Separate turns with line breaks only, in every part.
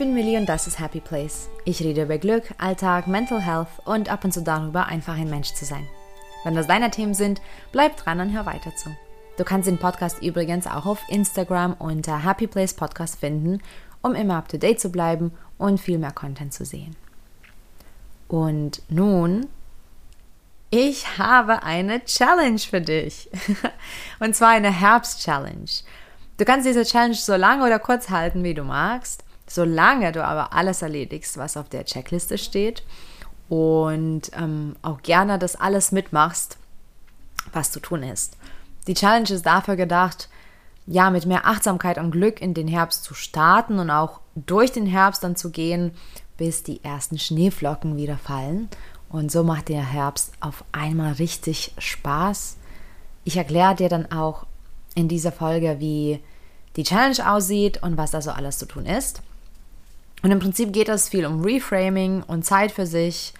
bin Millie und das ist Happy Place. Ich rede über Glück, Alltag, Mental Health und ab und zu darüber, einfach ein Mensch zu sein. Wenn das deine Themen sind, bleib dran und hör weiter zu. Du kannst den Podcast übrigens auch auf Instagram unter Happy Place Podcast finden, um immer up to date zu bleiben und viel mehr Content zu sehen. Und nun, ich habe eine Challenge für dich. und zwar eine Herbst-Challenge. Du kannst diese Challenge so lange oder kurz halten, wie du magst, solange du aber alles erledigst, was auf der Checkliste steht und ähm, auch gerne das alles mitmachst, was zu tun ist. Die Challenge ist dafür gedacht, ja, mit mehr Achtsamkeit und Glück in den Herbst zu starten und auch durch den Herbst dann zu gehen, bis die ersten Schneeflocken wieder fallen. Und so macht der Herbst auf einmal richtig Spaß. Ich erkläre dir dann auch in dieser Folge, wie die Challenge aussieht und was da so alles zu tun ist. Und im Prinzip geht es viel um Reframing und Zeit für sich.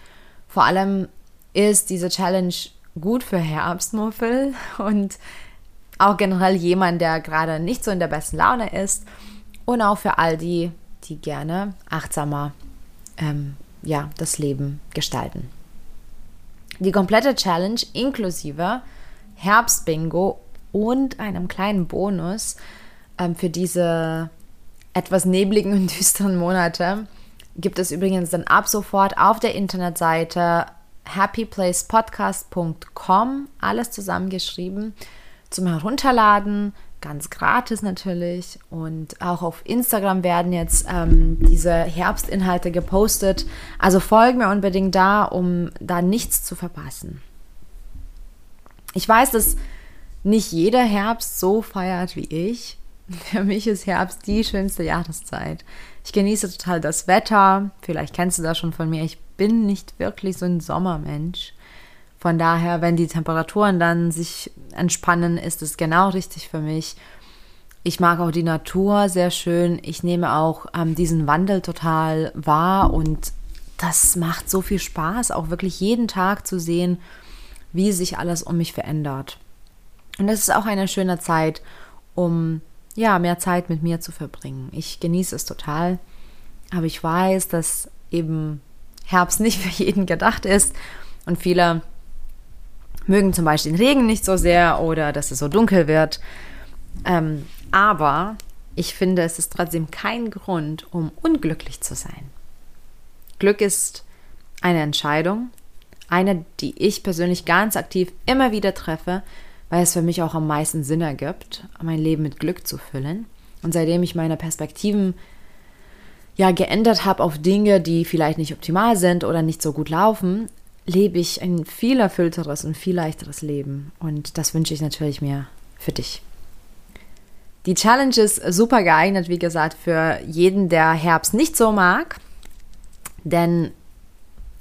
Vor allem ist diese Challenge gut für Herbstmuffel und auch generell jemand, der gerade nicht so in der besten Laune ist und auch für all die, die gerne achtsamer ähm, ja, das Leben gestalten. Die komplette Challenge inklusive Herbstbingo und einem kleinen Bonus ähm, für diese etwas nebligen und düsteren Monate gibt es übrigens dann ab sofort auf der Internetseite happyplacepodcast.com alles zusammengeschrieben zum Herunterladen, ganz gratis natürlich. Und auch auf Instagram werden jetzt ähm, diese Herbstinhalte gepostet. Also folg mir unbedingt da, um da nichts zu verpassen. Ich weiß, dass nicht jeder Herbst so feiert wie ich. Für mich ist Herbst die schönste Jahreszeit. Ich genieße total das Wetter. Vielleicht kennst du das schon von mir. Ich bin nicht wirklich so ein Sommermensch. Von daher, wenn die Temperaturen dann sich entspannen, ist es genau richtig für mich. Ich mag auch die Natur sehr schön. Ich nehme auch ähm, diesen Wandel total wahr und das macht so viel Spaß, auch wirklich jeden Tag zu sehen, wie sich alles um mich verändert. Und es ist auch eine schöne Zeit, um ja, mehr Zeit mit mir zu verbringen. Ich genieße es total, aber ich weiß, dass eben Herbst nicht für jeden gedacht ist und viele mögen zum Beispiel den Regen nicht so sehr oder dass es so dunkel wird. Ähm, aber ich finde, es ist trotzdem kein Grund, um unglücklich zu sein. Glück ist eine Entscheidung, eine, die ich persönlich ganz aktiv immer wieder treffe, weil es für mich auch am meisten Sinn ergibt, mein Leben mit Glück zu füllen. Und seitdem ich meine Perspektiven ja geändert habe auf Dinge, die vielleicht nicht optimal sind oder nicht so gut laufen, lebe ich ein viel erfüllteres und viel leichteres Leben. Und das wünsche ich natürlich mir für dich. Die Challenge ist super geeignet, wie gesagt, für jeden, der Herbst nicht so mag. Denn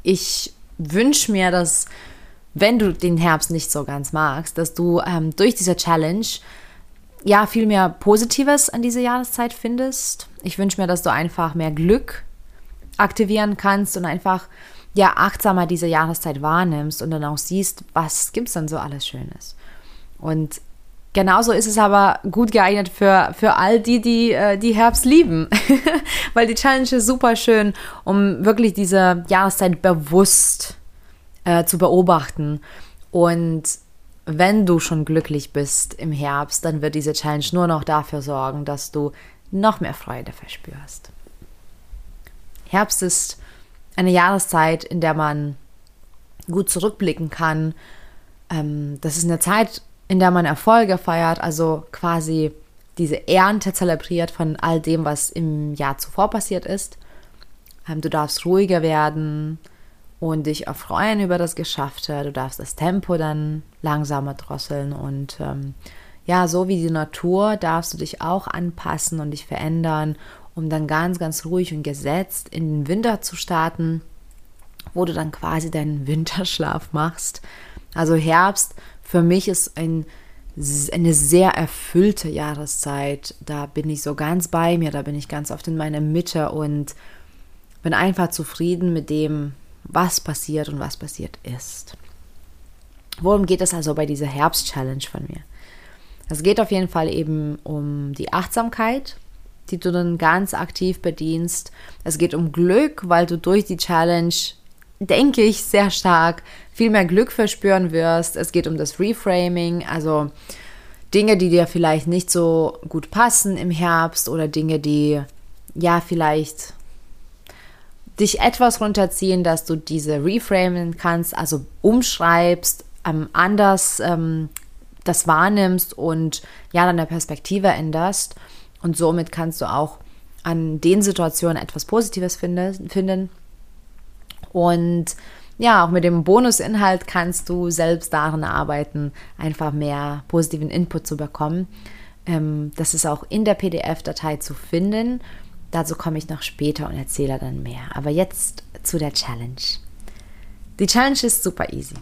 ich wünsche mir, dass wenn du den Herbst nicht so ganz magst, dass du ähm, durch diese Challenge ja viel mehr Positives an diese Jahreszeit findest. Ich wünsche mir, dass du einfach mehr Glück aktivieren kannst und einfach ja achtsamer diese Jahreszeit wahrnimmst und dann auch siehst, was gibt es dann so alles Schönes. Und genauso ist es aber gut geeignet für, für all die, die äh, die Herbst lieben, weil die Challenge ist super schön, um wirklich diese Jahreszeit bewusst äh, zu beobachten. Und wenn du schon glücklich bist im Herbst, dann wird diese Challenge nur noch dafür sorgen, dass du noch mehr Freude verspürst. Herbst ist eine Jahreszeit, in der man gut zurückblicken kann. Ähm, das ist eine Zeit, in der man Erfolge feiert, also quasi diese Ernte zelebriert von all dem, was im Jahr zuvor passiert ist. Ähm, du darfst ruhiger werden, und dich erfreuen über das Geschaffte. Du darfst das Tempo dann langsamer drosseln und ähm, ja, so wie die Natur darfst du dich auch anpassen und dich verändern, um dann ganz, ganz ruhig und gesetzt in den Winter zu starten, wo du dann quasi deinen Winterschlaf machst. Also Herbst für mich ist ein, eine sehr erfüllte Jahreszeit. Da bin ich so ganz bei mir, da bin ich ganz oft in meiner Mitte und bin einfach zufrieden mit dem, was passiert und was passiert ist. Worum geht es also bei dieser Herbst-Challenge von mir? Es geht auf jeden Fall eben um die Achtsamkeit, die du dann ganz aktiv bedienst. Es geht um Glück, weil du durch die Challenge, denke ich, sehr stark viel mehr Glück verspüren wirst. Es geht um das Reframing, also Dinge, die dir vielleicht nicht so gut passen im Herbst oder Dinge, die ja vielleicht dich etwas runterziehen, dass du diese reframen kannst, also umschreibst, ähm, anders ähm, das wahrnimmst und ja, deine Perspektive änderst. Und somit kannst du auch an den Situationen etwas Positives finde, finden. Und ja, auch mit dem Bonusinhalt kannst du selbst daran arbeiten, einfach mehr positiven Input zu bekommen. Ähm, das ist auch in der PDF-Datei zu finden. Dazu komme ich noch später und erzähle dann mehr. Aber jetzt zu der Challenge. Die Challenge ist super easy.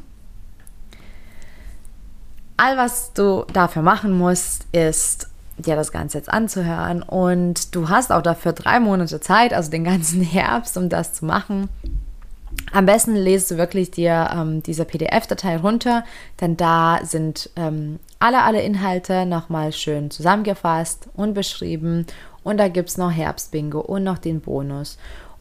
All, was du dafür machen musst, ist dir das Ganze jetzt anzuhören. Und du hast auch dafür drei Monate Zeit, also den ganzen Herbst, um das zu machen. Am besten lesest du wirklich dir ähm, diese PDF-Datei runter, denn da sind ähm, alle, alle Inhalte nochmal schön zusammengefasst und beschrieben und da gibt es noch Herbstbingo und noch den Bonus.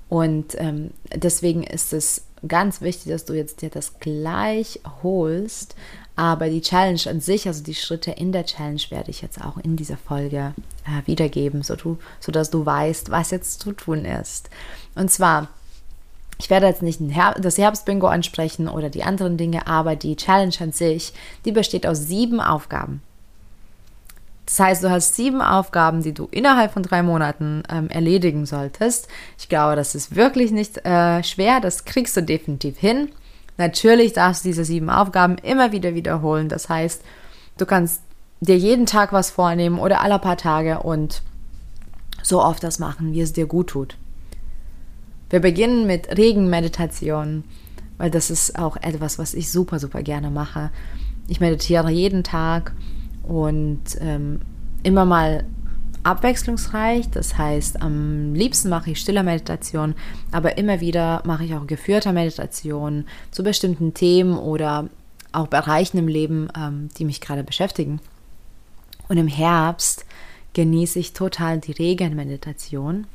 Und ähm, deswegen ist es ganz wichtig, dass du jetzt dir das gleich holst. Aber die Challenge an sich, also die Schritte in der Challenge, werde ich jetzt auch in dieser Folge äh, wiedergeben, sodass du weißt, was jetzt zu tun ist. Und zwar, ich werde jetzt nicht das Herbstbingo ansprechen oder die anderen Dinge, aber die Challenge an sich, die besteht aus sieben Aufgaben. Das heißt, du hast sieben Aufgaben, die du innerhalb von drei Monaten ähm, erledigen solltest. Ich glaube, das ist wirklich nicht äh, schwer. Das kriegst du definitiv hin. Natürlich darfst du diese sieben Aufgaben immer wieder wiederholen. Das heißt, du kannst dir jeden Tag was vornehmen oder alle paar Tage und so oft das machen, wie es dir gut tut. Wir beginnen mit Regenmeditation, weil das ist auch etwas, was ich super, super gerne mache. Ich meditiere jeden Tag und ähm, immer mal abwechslungsreich. Das heißt, am liebsten mache ich stiller Meditation, aber immer wieder mache ich auch geführter Meditation zu bestimmten Themen oder auch Bereichen im Leben, ähm, die mich gerade beschäftigen. Und im Herbst genieße ich total die Regenmeditation.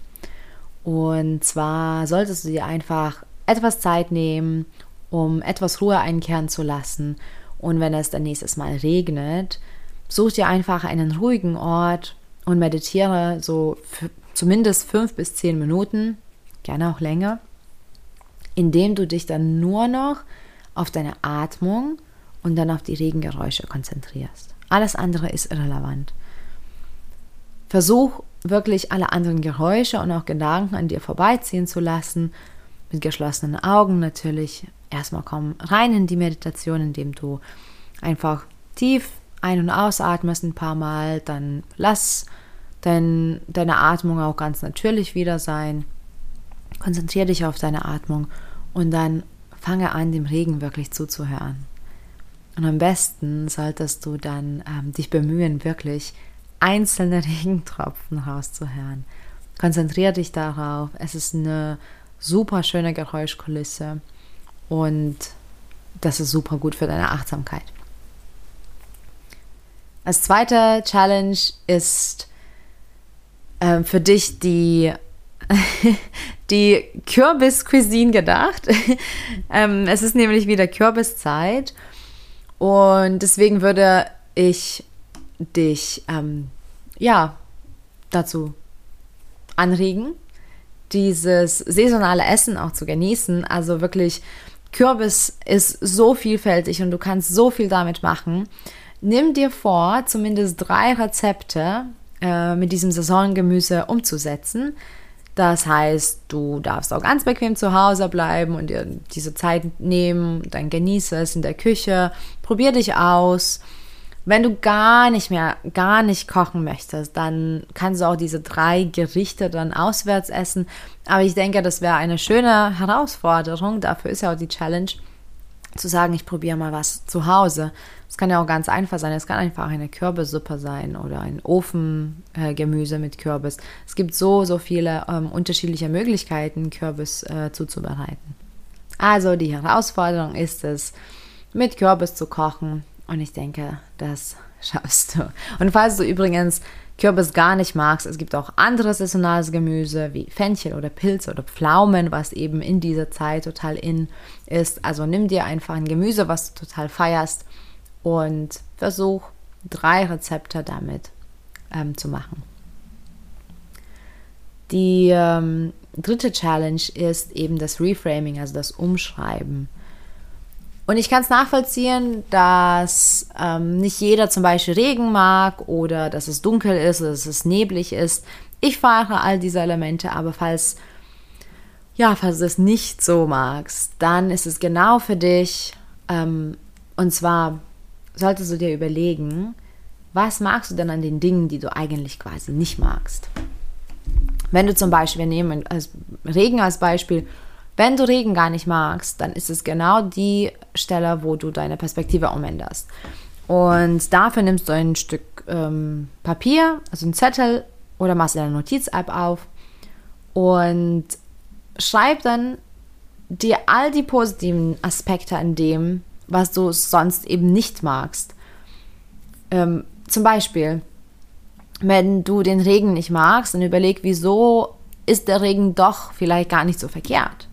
Und zwar solltest du dir einfach etwas Zeit nehmen, um etwas Ruhe einkehren zu lassen. Und wenn es dann nächstes Mal regnet, Such dir einfach einen ruhigen Ort und meditiere so zumindest fünf bis zehn Minuten, gerne auch länger, indem du dich dann nur noch auf deine Atmung und dann auf die Regengeräusche konzentrierst. Alles andere ist irrelevant. Versuch wirklich alle anderen Geräusche und auch Gedanken an dir vorbeiziehen zu lassen, mit geschlossenen Augen natürlich. Erstmal komm rein in die Meditation, indem du einfach tief ein- und ausatmest ein paar Mal, dann lass dein, deine Atmung auch ganz natürlich wieder sein. Konzentriere dich auf deine Atmung und dann fange an, dem Regen wirklich zuzuhören. Und am besten solltest du dann ähm, dich bemühen, wirklich einzelne Regentropfen rauszuhören. Konzentriere dich darauf. Es ist eine super schöne Geräuschkulisse und das ist super gut für deine Achtsamkeit. Als zweite Challenge ist äh, für dich die, die Kürbis-Cuisine gedacht. ähm, es ist nämlich wieder Kürbiszeit und deswegen würde ich dich ähm, ja dazu anregen, dieses saisonale Essen auch zu genießen. Also wirklich, Kürbis ist so vielfältig und du kannst so viel damit machen nimm dir vor, zumindest drei Rezepte äh, mit diesem Saisongemüse umzusetzen. Das heißt, du darfst auch ganz bequem zu Hause bleiben und dir diese Zeit nehmen, dann genieße es in der Küche, probier dich aus. Wenn du gar nicht mehr, gar nicht kochen möchtest, dann kannst du auch diese drei Gerichte dann auswärts essen. Aber ich denke, das wäre eine schöne Herausforderung. Dafür ist ja auch die Challenge, zu sagen, ich probiere mal was zu Hause. Es kann ja auch ganz einfach sein. Es kann einfach eine Kürbissuppe sein oder ein Ofengemüse äh, mit Kürbis. Es gibt so, so viele ähm, unterschiedliche Möglichkeiten, Kürbis äh, zuzubereiten. Also die Herausforderung ist es, mit Kürbis zu kochen. Und ich denke, das schaffst du. Und falls du übrigens Kürbis gar nicht magst, es gibt auch anderes saisonales Gemüse wie Fenchel oder Pilze oder Pflaumen, was eben in dieser Zeit total in ist. Also nimm dir einfach ein Gemüse, was du total feierst und versuch drei Rezepte damit ähm, zu machen. Die ähm, dritte Challenge ist eben das Reframing, also das Umschreiben. Und ich kann es nachvollziehen, dass ähm, nicht jeder zum Beispiel Regen mag oder dass es dunkel ist dass es neblig ist. Ich fahre all diese Elemente, aber falls, ja, falls du es nicht so magst, dann ist es genau für dich. Ähm, und zwar solltest du dir überlegen, was magst du denn an den Dingen, die du eigentlich quasi nicht magst? Wenn du zum Beispiel, wir nehmen als Regen als Beispiel, wenn du Regen gar nicht magst, dann ist es genau die Stelle, wo du deine Perspektive umänderst. Und dafür nimmst du ein Stück ähm, Papier, also einen Zettel oder machst deine Notiz-App auf und schreib dann dir all die positiven Aspekte an dem, was du sonst eben nicht magst. Ähm, zum Beispiel, wenn du den Regen nicht magst, dann überleg, wieso ist der Regen doch vielleicht gar nicht so verkehrt.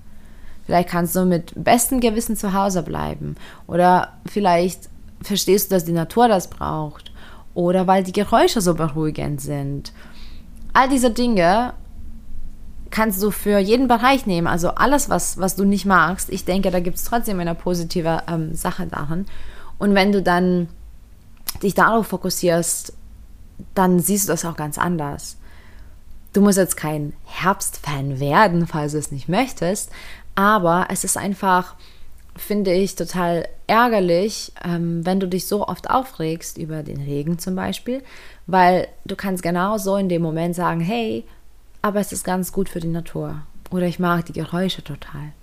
Vielleicht kannst du mit bestem Gewissen zu Hause bleiben. Oder vielleicht verstehst du, dass die Natur das braucht. Oder weil die Geräusche so beruhigend sind. All diese Dinge kannst du für jeden Bereich nehmen. Also alles, was, was du nicht magst. Ich denke, da gibt es trotzdem eine positive ähm, Sache darin. Und wenn du dann dich darauf fokussierst, dann siehst du das auch ganz anders. Du musst jetzt kein Herbstfan werden, falls du es nicht möchtest, aber es ist einfach, finde ich, total ärgerlich, ähm, wenn du dich so oft aufregst über den Regen zum Beispiel, weil du kannst genau so in dem Moment sagen, hey, aber es ist ganz gut für die Natur oder ich mag die Geräusche total.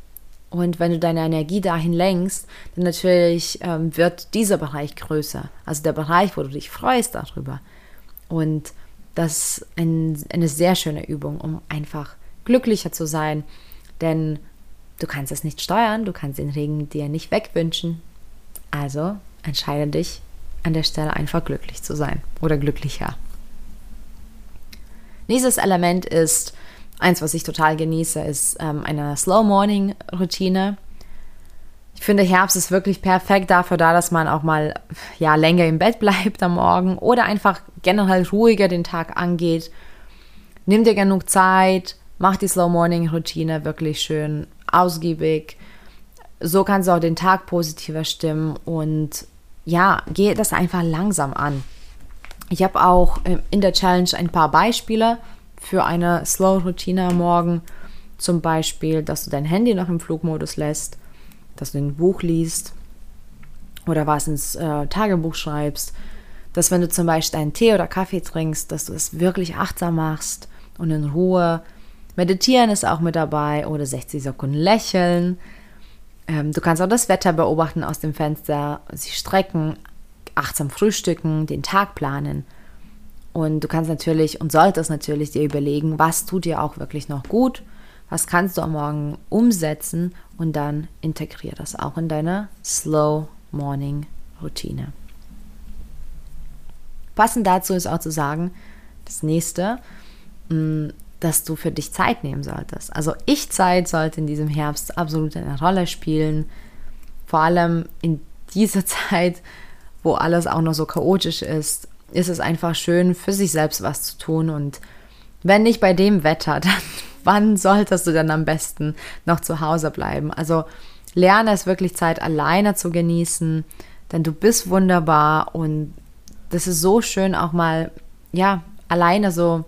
Und wenn du deine Energie dahin lenkst, dann natürlich ähm, wird dieser Bereich größer. Also der Bereich, wo du dich freust darüber. Und das ist ein, eine sehr schöne Übung, um einfach glücklicher zu sein. Denn Du kannst es nicht steuern, du kannst den Regen dir nicht wegwünschen. Also entscheide dich an der Stelle einfach glücklich zu sein oder glücklicher. Nächstes Element ist, eins, was ich total genieße, ist ähm, eine Slow Morning Routine. Ich finde, Herbst ist wirklich perfekt dafür da, dass man auch mal ja, länger im Bett bleibt am Morgen oder einfach generell ruhiger den Tag angeht. Nimm dir genug Zeit, mach die Slow Morning Routine wirklich schön ausgiebig. So kannst du auch den Tag positiver stimmen und ja, geh das einfach langsam an. Ich habe auch ähm, in der Challenge ein paar Beispiele für eine Slow-Routine am Morgen. Zum Beispiel, dass du dein Handy noch im Flugmodus lässt, dass du ein Buch liest oder was ins äh, Tagebuch schreibst. Dass wenn du zum Beispiel einen Tee oder Kaffee trinkst, dass du es wirklich achtsam machst und in Ruhe Meditieren ist auch mit dabei oder 60 Sekunden lächeln. Ähm, du kannst auch das Wetter beobachten aus dem Fenster, sich strecken, achtsam frühstücken, den Tag planen. Und du kannst natürlich und solltest natürlich dir überlegen, was tut dir auch wirklich noch gut, was kannst du am Morgen umsetzen und dann integriere das auch in deine Slow Morning Routine. Passend dazu ist auch zu sagen, das nächste, mm, dass du für dich Zeit nehmen solltest. Also Ich-Zeit sollte in diesem Herbst absolut eine Rolle spielen. Vor allem in dieser Zeit, wo alles auch noch so chaotisch ist, ist es einfach schön, für sich selbst was zu tun. Und wenn nicht bei dem Wetter, dann wann solltest du dann am besten noch zu Hause bleiben? Also lerne es wirklich Zeit alleine zu genießen, denn du bist wunderbar und das ist so schön auch mal, ja, alleine so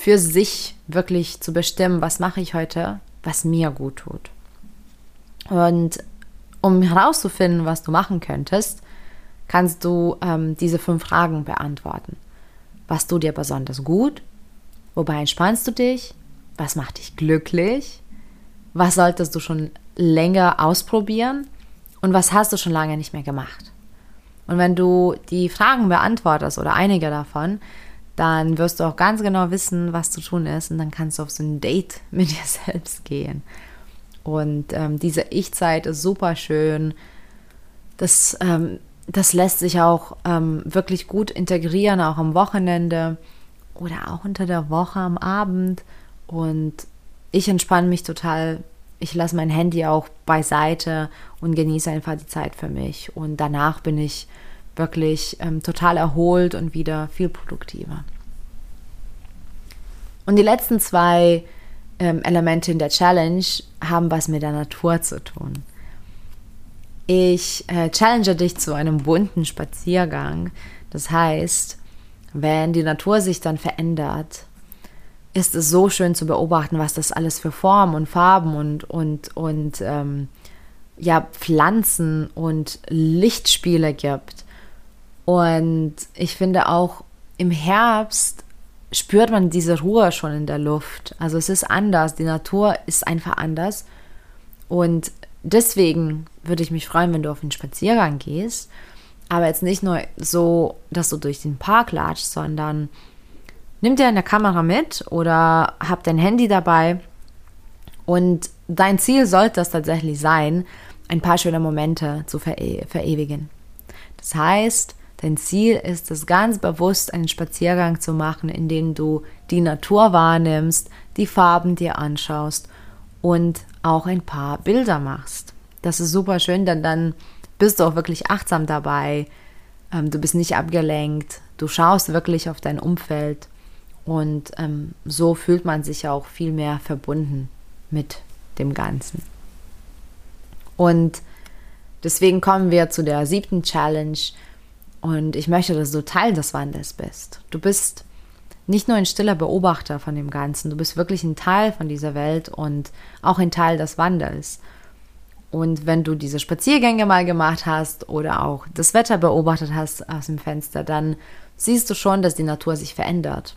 für sich wirklich zu bestimmen, was mache ich heute, was mir gut tut. Und um herauszufinden, was du machen könntest, kannst du ähm, diese fünf Fragen beantworten. Was tut dir besonders gut? Wobei entspannst du dich? Was macht dich glücklich? Was solltest du schon länger ausprobieren? Und was hast du schon lange nicht mehr gemacht? Und wenn du die Fragen beantwortest oder einige davon, dann wirst du auch ganz genau wissen, was zu tun ist und dann kannst du auf so ein Date mit dir selbst gehen. Und ähm, diese Ich-Zeit ist super schön. Das ähm, das lässt sich auch ähm, wirklich gut integrieren, auch am Wochenende oder auch unter der Woche am Abend. Und ich entspanne mich total. Ich lasse mein Handy auch beiseite und genieße einfach die Zeit für mich. Und danach bin ich wirklich ähm, total erholt und wieder viel produktiver. Und die letzten zwei ähm, Elemente in der Challenge haben was mit der Natur zu tun. Ich äh, challenge dich zu einem bunten Spaziergang. Das heißt, wenn die Natur sich dann verändert, ist es so schön zu beobachten, was das alles für Formen und Farben und, und, und ähm, ja, Pflanzen und Lichtspiele gibt. Und ich finde auch im Herbst spürt man diese Ruhe schon in der Luft. Also es ist anders, die Natur ist einfach anders. Und deswegen würde ich mich freuen, wenn du auf den Spaziergang gehst. Aber jetzt nicht nur so, dass du durch den Park latschst, sondern nimm dir eine Kamera mit oder hab dein Handy dabei. Und dein Ziel sollte es tatsächlich sein, ein paar schöne Momente zu vere verewigen. Das heißt, Dein Ziel ist es ganz bewusst, einen Spaziergang zu machen, in dem du die Natur wahrnimmst, die Farben dir anschaust und auch ein paar Bilder machst. Das ist super schön, denn dann bist du auch wirklich achtsam dabei. Ähm, du bist nicht abgelenkt. Du schaust wirklich auf dein Umfeld. Und ähm, so fühlt man sich auch viel mehr verbunden mit dem Ganzen. Und deswegen kommen wir zu der siebten Challenge, und ich möchte, dass du Teil des Wandels bist. Du bist nicht nur ein stiller Beobachter von dem Ganzen, du bist wirklich ein Teil von dieser Welt und auch ein Teil des Wandels. Und wenn du diese Spaziergänge mal gemacht hast oder auch das Wetter beobachtet hast aus dem Fenster, dann siehst du schon, dass die Natur sich verändert.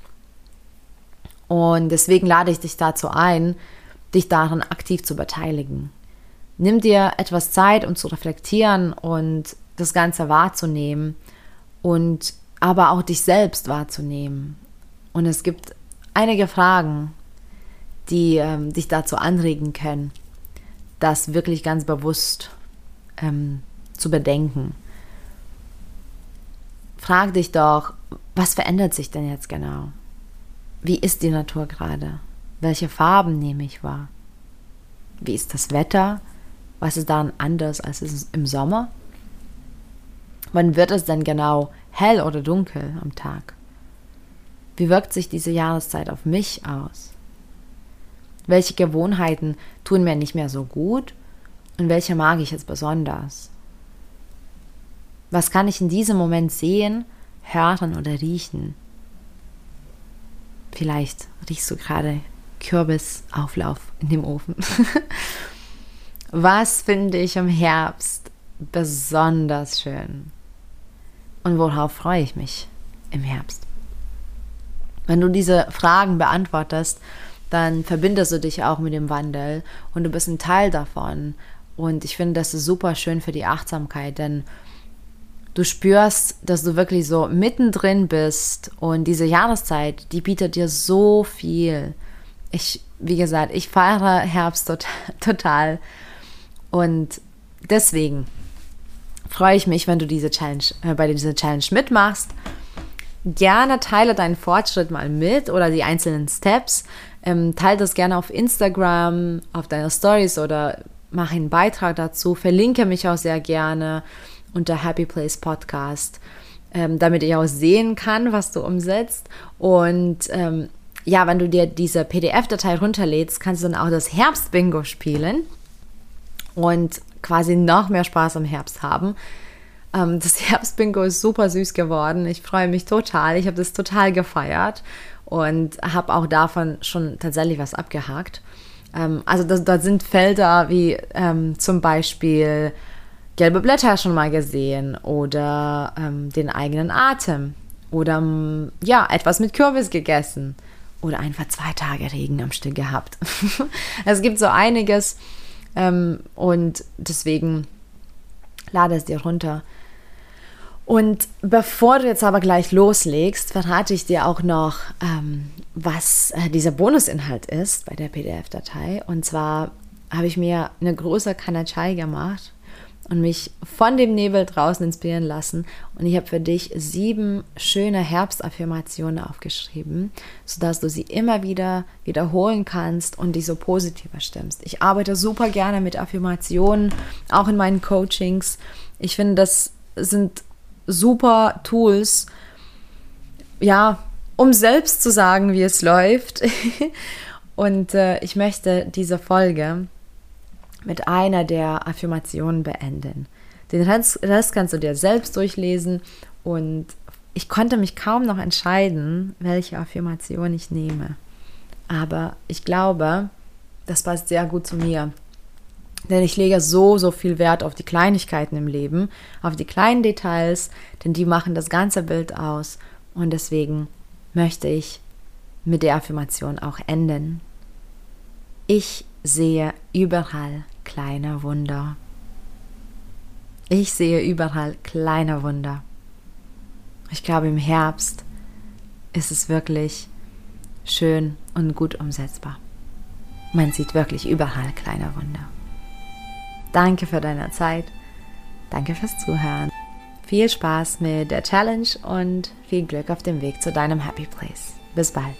Und deswegen lade ich dich dazu ein, dich daran aktiv zu beteiligen. Nimm dir etwas Zeit, um zu reflektieren und das Ganze wahrzunehmen und aber auch dich selbst wahrzunehmen. Und es gibt einige Fragen, die ähm, dich dazu anregen können, das wirklich ganz bewusst ähm, zu bedenken. Frag dich doch, was verändert sich denn jetzt genau? Wie ist die Natur gerade? Welche Farben nehme ich wahr? Wie ist das Wetter? Was ist daran anders als im Sommer? Wann wird es denn genau hell oder dunkel am Tag? Wie wirkt sich diese Jahreszeit auf mich aus? Welche Gewohnheiten tun mir nicht mehr so gut und welche mag ich jetzt besonders? Was kann ich in diesem Moment sehen, hören oder riechen? Vielleicht riechst du gerade Kürbisauflauf in dem Ofen. Was finde ich im Herbst besonders schön? Und worauf freue ich mich im Herbst? Wenn du diese Fragen beantwortest, dann verbindest du dich auch mit dem Wandel und du bist ein Teil davon. Und ich finde, das ist super schön für die Achtsamkeit, denn du spürst, dass du wirklich so mittendrin bist und diese Jahreszeit, die bietet dir so viel. Ich, wie gesagt, ich feiere Herbst total. Und deswegen freue ich mich, wenn du diese Challenge, äh, bei dieser Challenge mitmachst. Gerne teile deinen Fortschritt mal mit oder die einzelnen Steps. Ähm, teile das gerne auf Instagram, auf deine Stories oder mach einen Beitrag dazu. Verlinke mich auch sehr gerne unter Happy Place Podcast, ähm, damit ich auch sehen kann, was du umsetzt. Und ähm, ja, wenn du dir diese PDF-Datei runterlädst, kannst du dann auch das Herbst-Bingo spielen. Und quasi noch mehr Spaß im Herbst haben. Ähm, das Herbstbingo ist super süß geworden. Ich freue mich total. Ich habe das total gefeiert und habe auch davon schon tatsächlich was abgehakt. Ähm, also da sind Felder wie ähm, zum Beispiel gelbe Blätter schon mal gesehen oder ähm, den eigenen Atem oder ja, etwas mit Kürbis gegessen oder einfach zwei Tage Regen am Stück gehabt. es gibt so einiges, ähm, und deswegen lade es dir runter. Und bevor du jetzt aber gleich loslegst, verrate ich dir auch noch, ähm, was äh, dieser Bonusinhalt ist bei der PDF-Datei. Und zwar habe ich mir eine große Kanne Chai gemacht und mich von dem Nebel draußen inspirieren lassen. Und ich habe für dich sieben schöne Herbstaffirmationen aufgeschrieben, sodass du sie immer wieder wiederholen kannst und dich so positiver stimmst. Ich arbeite super gerne mit Affirmationen, auch in meinen Coachings. Ich finde, das sind super Tools, ja, um selbst zu sagen, wie es läuft. und äh, ich möchte diese Folge mit einer der Affirmationen beenden. Den Rest, kannst du dir selbst durchlesen und ich konnte mich kaum noch entscheiden, welche Affirmation ich nehme. Aber ich glaube, das passt sehr gut zu mir. Denn ich lege so, so viel Wert auf die Kleinigkeiten im Leben, auf die kleinen Details, denn die machen das ganze Bild aus. Und deswegen möchte ich mit der Affirmation auch enden. Ich sehe überall kleine Wunder. Ich sehe überall kleine Wunder. Ich glaube, im Herbst ist es wirklich schön und gut umsetzbar. Man sieht wirklich überall kleine Wunder. Danke für deine Zeit. Danke fürs Zuhören. Viel Spaß mit der Challenge und viel Glück auf dem Weg zu deinem Happy Place. Bis bald.